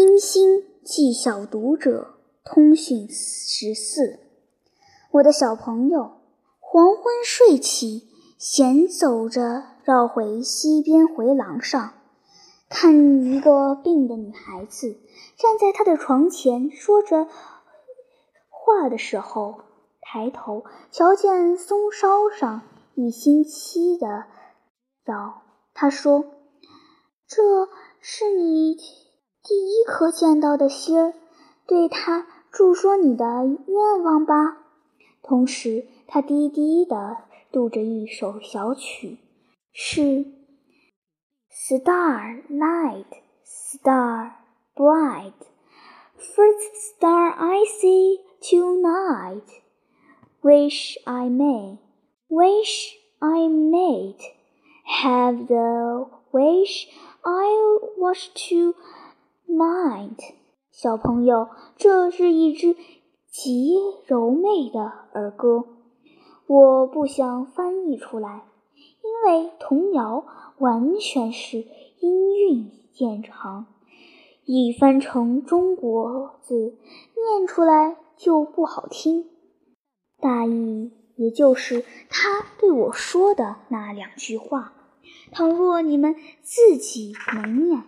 冰心寄小读者通讯十四，我的小朋友，黄昏睡起，闲走着，绕回西边回廊上，看一个病的女孩子站在她的床前说着话的时候，抬头瞧见松梢上一星期的药，他说：“这是你。”第一颗见到的星儿，对他诉说你的愿望吧。同时，他低低地读着一首小曲，是 Starlight, Star bright, first star I see tonight. Wish I may, wish I may have the wish I wish to. Mind，小朋友，这是一支极柔媚的儿歌。我不想翻译出来，因为童谣完全是音韵见长，一翻成中国字，念出来就不好听。大意也就是他对我说的那两句话。倘若你们自己能念。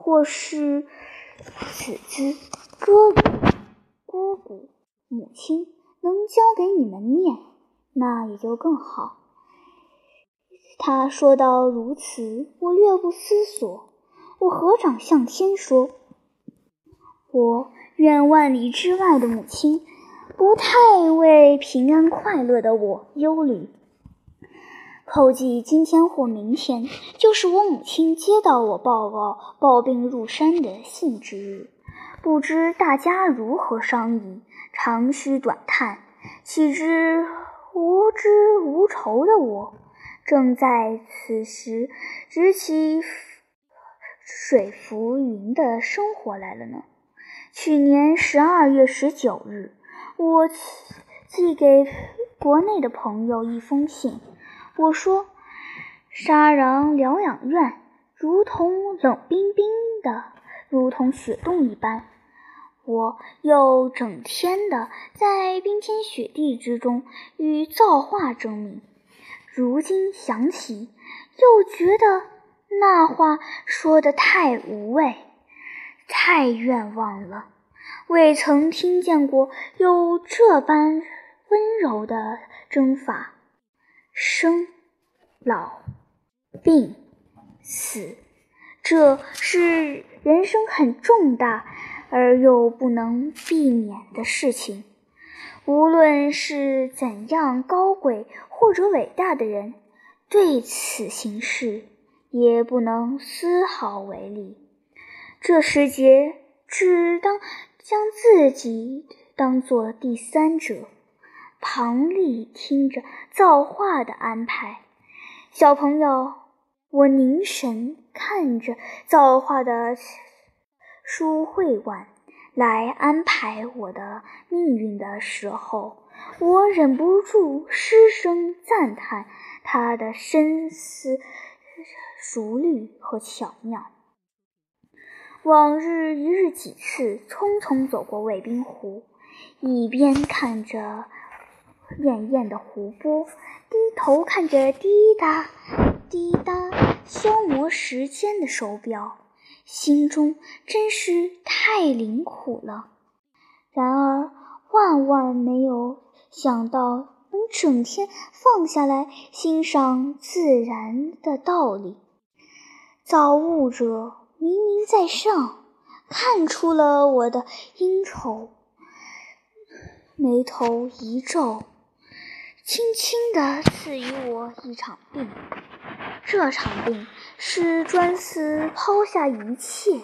或是此之哥哥、姑姑、母亲能教给你们念，那也就更好。他说到如此，我略不思索，我合掌向天说：“我愿万里之外的母亲不太为平安快乐的我忧虑。”后记今天或明天，就是我母亲接到我报告抱病入山的信之日。不知大家如何商议？长吁短叹，岂知无知无愁的我，正在此时执起水浮云的生活来了呢。去年十二月十九日，我寄给国内的朋友一封信。我说：“沙壤疗养院如同冷冰冰的，如同雪洞一般。我又整天的在冰天雪地之中与造化争鸣。如今想起，又觉得那话说的太无味，太冤枉了。未曾听见过有这般温柔的征法。”生、老、病、死，这是人生很重大而又不能避免的事情。无论是怎样高贵或者伟大的人，对此形势也不能丝毫违例。这时节，只当将自己当做第三者。庞丽听着造化的安排，小朋友，我凝神看着造化的书会馆来安排我的命运的时候，我忍不住失声赞叹他的深思熟虑和巧妙。往日一日几次匆匆走过卫兵湖，一边看着。潋滟的湖泊，低头看着滴答滴答消磨时间的手表，心中真是太灵苦了。然而万万没有想到，能整天放下来欣赏自然的道理。造物者明明在上，看出了我的阴愁，眉头一皱。轻轻地赐予我一场病，这场病是专司抛下一切，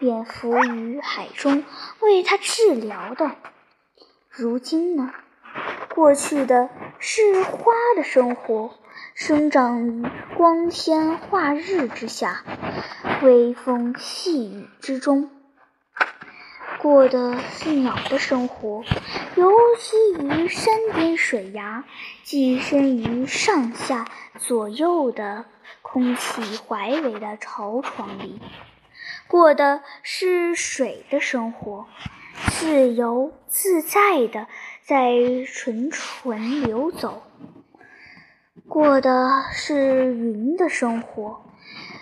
便浮于海中为他治疗的。如今呢？过去的是花的生活，生长于光天化日之下，微风细雨之中。过的是鸟的生活，游栖于山巅水崖，寄身于上下左右的空气怀围的巢床里。过的是水的生活，自由自在的在纯纯流走；过的是云的生活，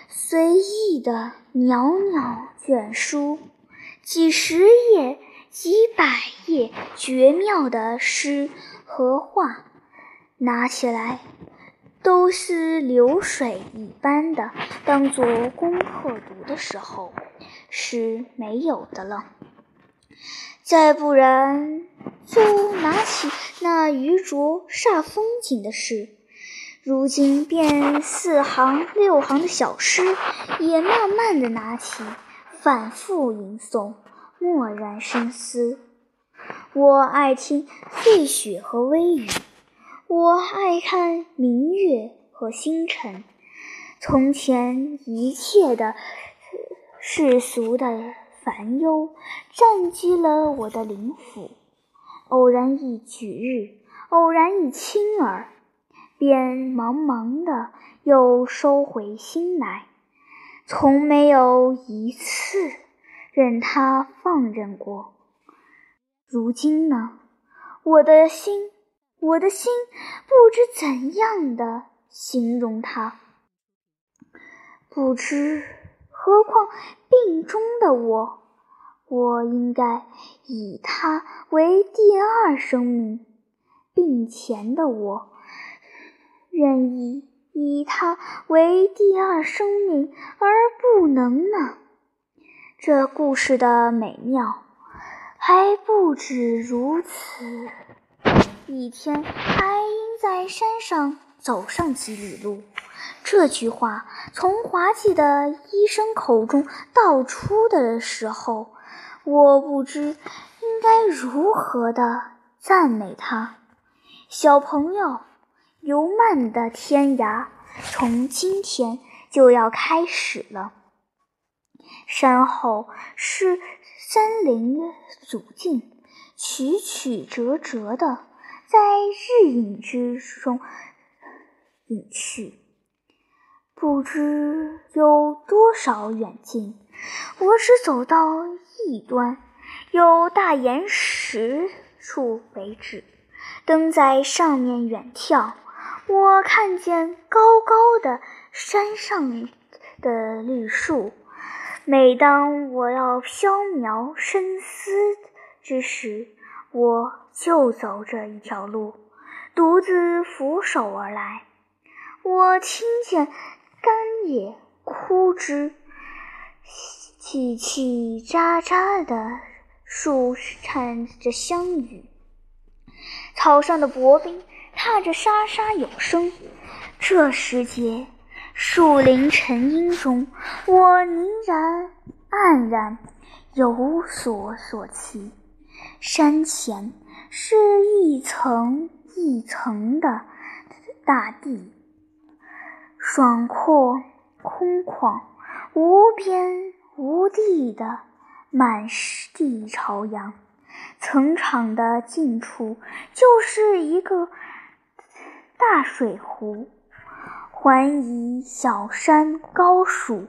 随意的袅袅卷书，几十页、几百页绝妙的诗和画，拿起来。都是流水一般的，当做功课读的时候是没有的了。再不然，就拿起那愚拙煞风景的诗，如今便四行六行的小诗，也慢慢的拿起，反复吟诵，默然深思。我爱听碎雪和微雨。我爱看明月和星辰。从前一切的世俗的烦忧占据了我的灵府，偶然一举日，偶然一亲耳，便茫茫的又收回心来，从没有一次任他放任过。如今呢，我的心。我的心不知怎样的形容它，不知何况病中的我，我应该以它为第二生命；病前的我，愿意以它为第二生命，而不能呢？这故事的美妙还不止如此。一天，爱因在山上走上几里路。这句话从滑稽的医生口中道出的时候，我不知应该如何的赞美他。小朋友，游漫的天涯从今天就要开始了。山后是森林阻径，曲曲折折的。在日影之中隐去，不知有多少远近。我只走到一端，有大岩石处为止。登在上面远眺，我看见高高的山上的绿树。每当我要飘渺深思之时，我就走这一条路，独自俯首而来。我听见干叶枯枝，叽叽喳喳的树唱着香语，草上的薄冰踏着沙沙有声。这时节，树林沉阴中，我凝然黯然，有所所期。山前是一层一层的大地，爽阔空旷，无边无际的满地朝阳。层场的近处就是一个大水湖，环以小山高树，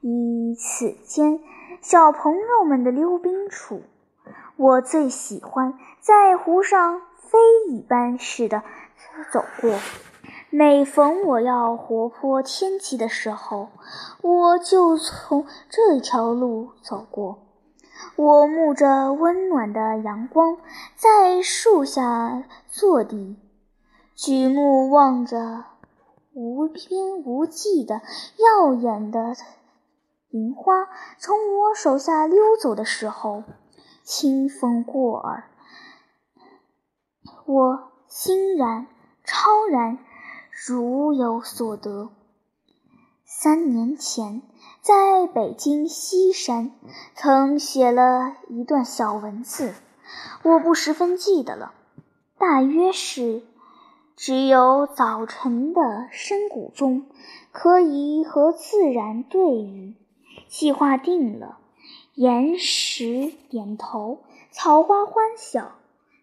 以此间小朋友们的溜冰处。我最喜欢在湖上飞一般似的走过。每逢我要活泼天气的时候，我就从这条路走过。我沐着温暖的阳光，在树下坐地，举目望着无边无际的耀眼的银花从我手下溜走的时候。清风过耳，我欣然超然，如有所得。三年前，在北京西山，曾写了一段小文字，我不十分记得了，大约是：只有早晨的深谷中，可以和自然对语。计划定了。岩石点头，草花欢笑。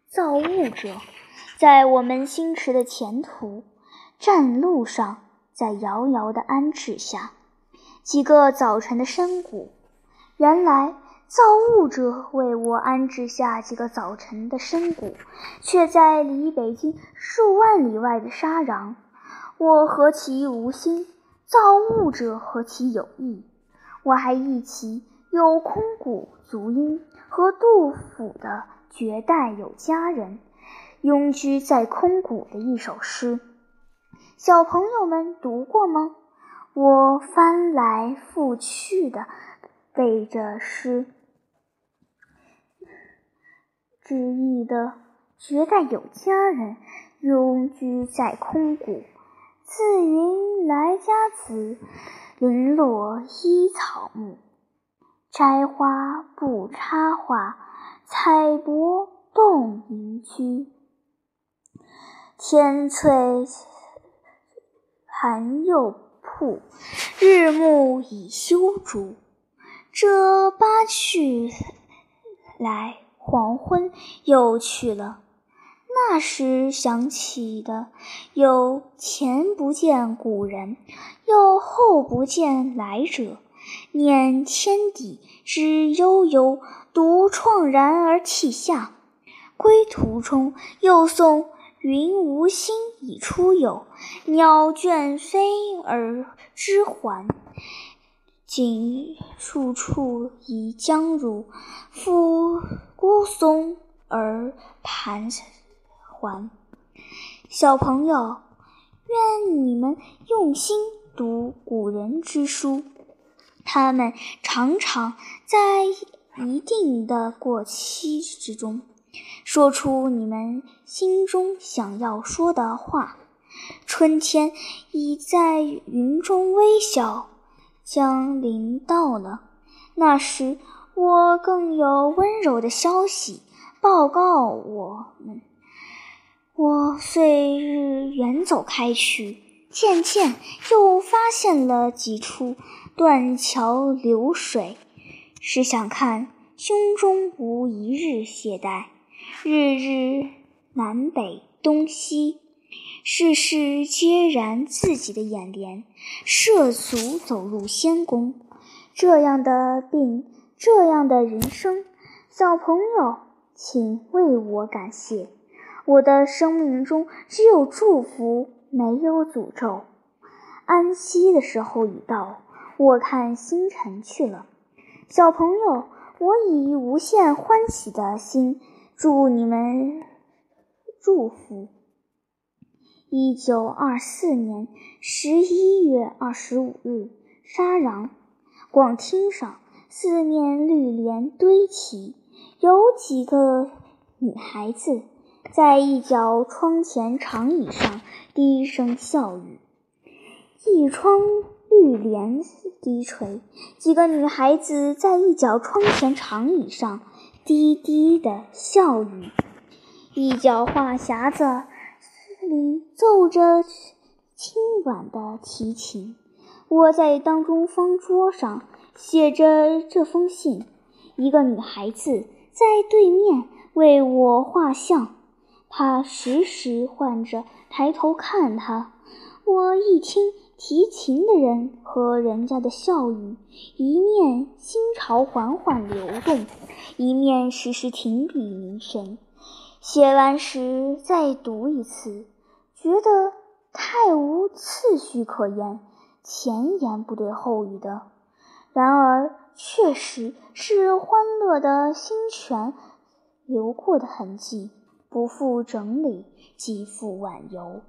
造物者在我们星驰的前途、战路上，在遥遥的安置下，几个早晨的山谷。原来造物者为我安置下几个早晨的深谷，却在离北京数万里外的沙壤。我何其无心！造物者何其有意！我还忆起有空谷足音和杜甫的“绝代有佳人，拥居在空谷”的一首诗。小朋友们读过吗？我翻来覆去的背着诗，只意的“绝代有佳人，拥居在空谷”。自云来家子。零落依草木，摘花不插花，采柏动邻居。天翠寒又铺，日暮已修竹。这八去来，黄昏又去了。那时想起的，有前不见古人，又后不见来者。念天地之悠悠，独怆然而涕下。归途中又送云无心以出游，鸟倦飞而知还。今处处已将入，复孤松而盘。桓，小朋友，愿你们用心读古人之书，他们常常在一定的过期之中，说出你们心中想要说的话。春天已在云中微笑，将临到了。那时，我更有温柔的消息报告我们。我遂日远走开去，渐渐又发现了几处断桥流水，是想看胸中无一日懈怠，日日南北东西，事事皆然自己的眼帘，涉足走入仙宫。这样的病，这样的人生，小朋友，请为我感谢。我的生命中只有祝福，没有诅咒。安息的时候已到，我看星辰去了。小朋友，我以无限欢喜的心祝你们祝福。一九二四年十一月二十五日，沙壤广厅上四面绿帘堆起，有几个女孩子。在一角窗前长椅上低声笑语，一窗绿帘低垂，几个女孩子在一角窗前长椅上低低的笑语。一角话匣子里奏着轻婉的提琴。我在当中方桌上写着这封信，一个女孩子在对面为我画像。她时时唤着抬头看他，我一听提琴的人和人家的笑语，一面心潮缓缓流动，一面时时停笔凝神。写完时再读一次，觉得太无次序可言，前言不对后语的。然而确实是欢乐的心泉流过的痕迹。不复整理，即复晚游。